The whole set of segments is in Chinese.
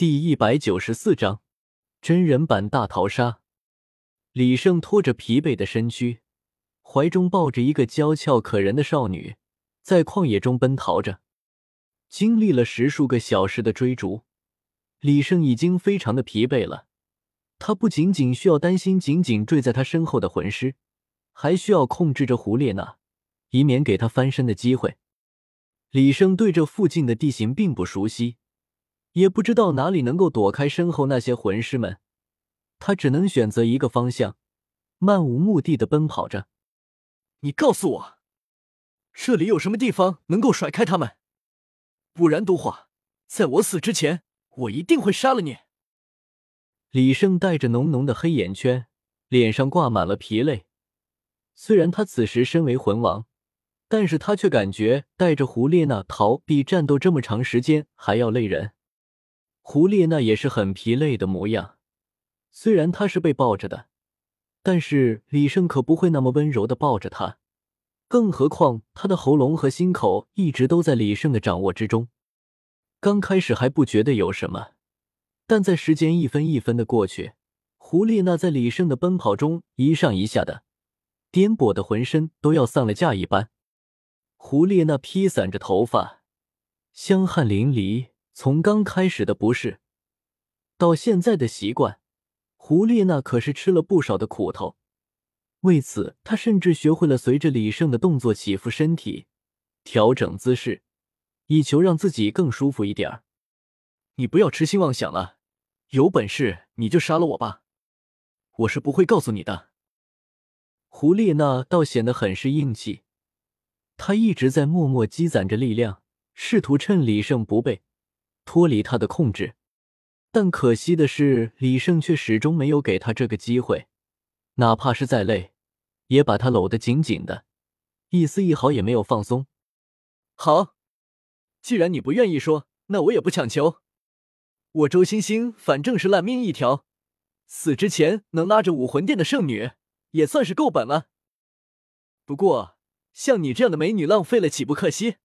第一百九十四章真人版大逃杀。李胜拖着疲惫的身躯，怀中抱着一个娇俏可人的少女，在旷野中奔逃着。经历了十数个小时的追逐，李胜已经非常的疲惫了。他不仅仅需要担心紧紧坠在他身后的魂师，还需要控制着胡列娜，以免给他翻身的机会。李胜对这附近的地形并不熟悉。也不知道哪里能够躲开身后那些魂师们，他只能选择一个方向，漫无目的的奔跑着。你告诉我，这里有什么地方能够甩开他们？不然的话，在我死之前，我一定会杀了你。李胜带着浓浓的黑眼圈，脸上挂满了疲累。虽然他此时身为魂王，但是他却感觉带着胡列娜逃比战斗这么长时间还要累人。胡列娜也是很疲累的模样，虽然她是被抱着的，但是李胜可不会那么温柔的抱着她，更何况她的喉咙和心口一直都在李胜的掌握之中。刚开始还不觉得有什么，但在时间一分一分的过去，胡列娜在李胜的奔跑中一上一下的，颠簸的浑身都要散了架一般。胡列娜披散着头发，香汗淋漓。从刚开始的不适，到现在的习惯，胡列娜可是吃了不少的苦头。为此，她甚至学会了随着李胜的动作起伏身体，调整姿势，以求让自己更舒服一点儿。你不要痴心妄想了，有本事你就杀了我吧，我是不会告诉你的。胡列娜倒显得很是硬气，她一直在默默积攒着力量，试图趁李胜不备。脱离他的控制，但可惜的是，李胜却始终没有给他这个机会。哪怕是再累，也把他搂得紧紧的，一丝一毫也没有放松。好，既然你不愿意说，那我也不强求。我周星星反正是烂命一条，死之前能拉着武魂殿的圣女，也算是够本了。不过，像你这样的美女，浪费了岂不可惜？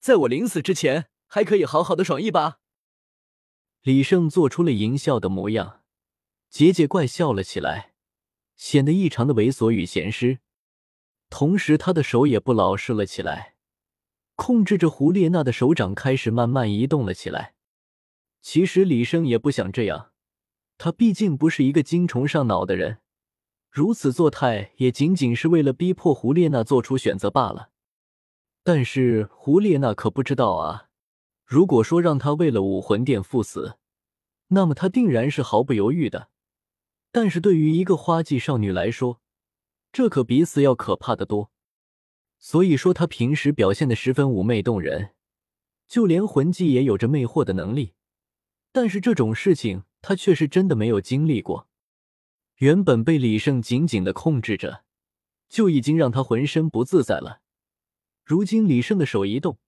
在我临死之前。还可以好好的爽一把。李胜做出了淫笑的模样，桀桀怪笑了起来，显得异常的猥琐与咸湿。同时，他的手也不老实了起来，控制着胡列娜的手掌开始慢慢移动了起来。其实李胜也不想这样，他毕竟不是一个精虫上脑的人，如此作态也仅仅是为了逼迫胡列娜做出选择罢了。但是胡列娜可不知道啊。如果说让他为了武魂殿赴死，那么他定然是毫不犹豫的。但是对于一个花季少女来说，这可比死要可怕的多。所以说，她平时表现的十分妩媚动人，就连魂技也有着魅惑的能力。但是这种事情，她却是真的没有经历过。原本被李胜紧紧的控制着，就已经让她浑身不自在了。如今李胜的手一动。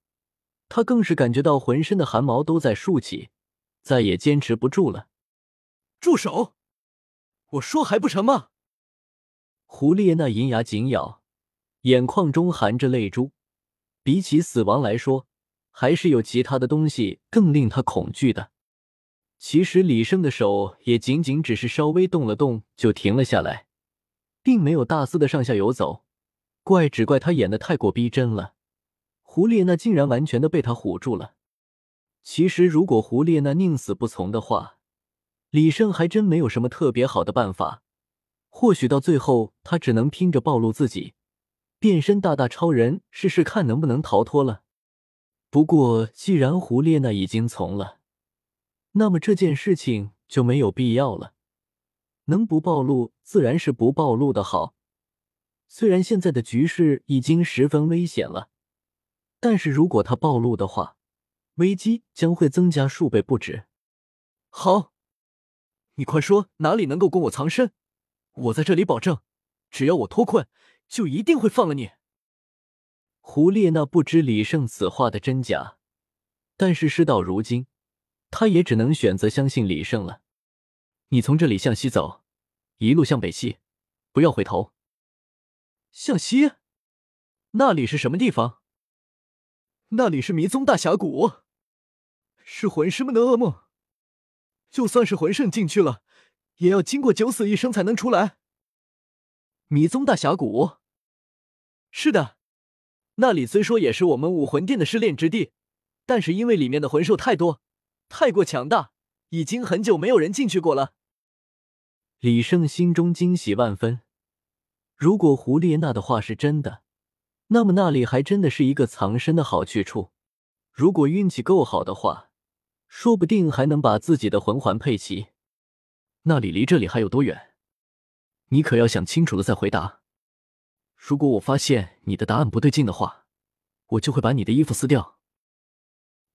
他更是感觉到浑身的汗毛都在竖起，再也坚持不住了。住手！我说还不成吗？胡列娜银牙紧咬，眼眶中含着泪珠。比起死亡来说，还是有其他的东西更令他恐惧的。其实李胜的手也仅仅只是稍微动了动就停了下来，并没有大肆的上下游走。怪只怪他演的太过逼真了。胡列娜竟然完全的被他唬住了。其实，如果胡列娜宁死不从的话，李胜还真没有什么特别好的办法。或许到最后，他只能拼着暴露自己，变身大大超人，试试看能不能逃脱了。不过，既然胡列娜已经从了，那么这件事情就没有必要了。能不暴露，自然是不暴露的好。虽然现在的局势已经十分危险了。但是如果他暴露的话，危机将会增加数倍不止。好，你快说哪里能够供我藏身，我在这里保证，只要我脱困，就一定会放了你。胡列娜不知李胜此话的真假，但是事到如今，他也只能选择相信李胜了。你从这里向西走，一路向北西，不要回头。向西？那里是什么地方？那里是迷踪大峡谷，是魂师们的噩梦。就算是魂圣进去了，也要经过九死一生才能出来。迷踪大峡谷，是的，那里虽说也是我们武魂殿的试炼之地，但是因为里面的魂兽太多，太过强大，已经很久没有人进去过了。李胜心中惊喜万分。如果胡列娜的话是真的，那么那里还真的是一个藏身的好去处。如果运气够好的话，说不定还能把自己的魂环配齐。那里离这里还有多远？你可要想清楚了再回答。如果我发现你的答案不对劲的话，我就会把你的衣服撕掉。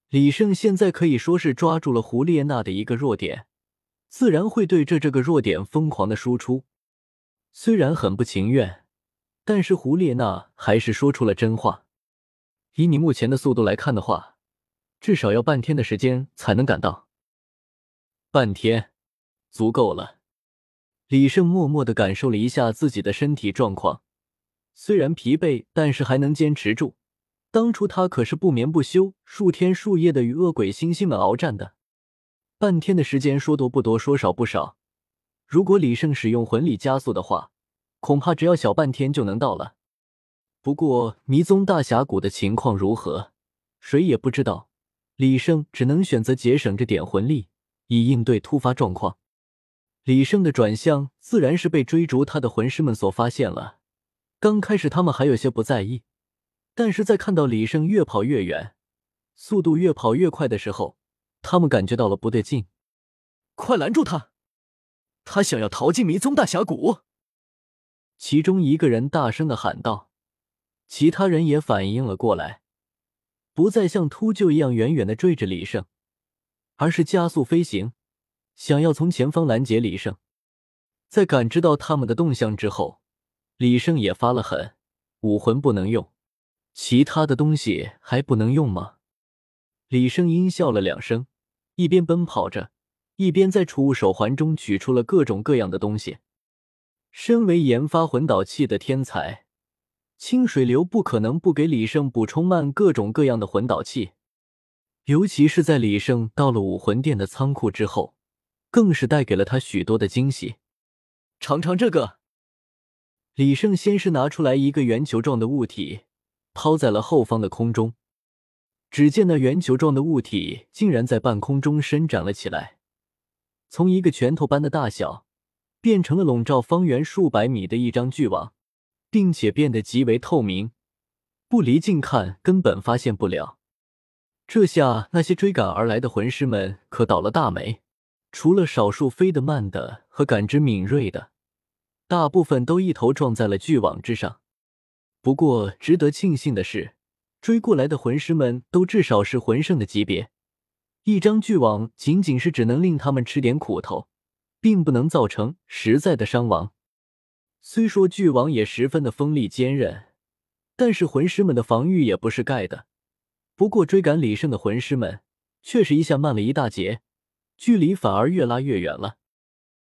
李胜现在可以说是抓住了胡列娜的一个弱点，自然会对着这个弱点疯狂的输出。虽然很不情愿，但是胡列娜还是说出了真话。以你目前的速度来看的话，至少要半天的时间才能赶到。半天，足够了。李胜默默的感受了一下自己的身体状况，虽然疲惫，但是还能坚持住。当初他可是不眠不休、数天数夜的与恶鬼猩猩们鏖战的。半天的时间，说多不多，说少不少。如果李胜使用魂力加速的话，恐怕只要小半天就能到了。不过迷踪大峡谷的情况如何，谁也不知道。李胜只能选择节省着点魂力，以应对突发状况。李胜的转向自然是被追逐他的魂师们所发现了。刚开始他们还有些不在意，但是在看到李胜越跑越远，速度越跑越快的时候，他们感觉到了不对劲。快拦住他！他想要逃进迷踪大峡谷。其中一个人大声的喊道，其他人也反应了过来，不再像秃鹫一样远远的追着李胜，而是加速飞行。想要从前方拦截李胜，在感知到他们的动向之后，李胜也发了狠：武魂不能用，其他的东西还不能用吗？李胜阴笑了两声，一边奔跑着，一边在储物手环中取出了各种各样的东西。身为研发魂导器的天才，清水流不可能不给李胜补充满各种各样的魂导器，尤其是在李胜到了武魂殿的仓库之后。更是带给了他许多的惊喜。尝尝这个。李胜先是拿出来一个圆球状的物体，抛在了后方的空中。只见那圆球状的物体竟然在半空中伸展了起来，从一个拳头般的大小，变成了笼罩方圆数百米的一张巨网，并且变得极为透明，不离近看根本发现不了。这下那些追赶而来的魂师们可倒了大霉。除了少数飞得慢的和感知敏锐的，大部分都一头撞在了巨网之上。不过，值得庆幸的是，追过来的魂师们都至少是魂圣的级别，一张巨网仅仅是只能令他们吃点苦头，并不能造成实在的伤亡。虽说巨王也十分的锋利坚韧，但是魂师们的防御也不是盖的。不过，追赶李胜的魂师们却是一下慢了一大截。距离反而越拉越远了。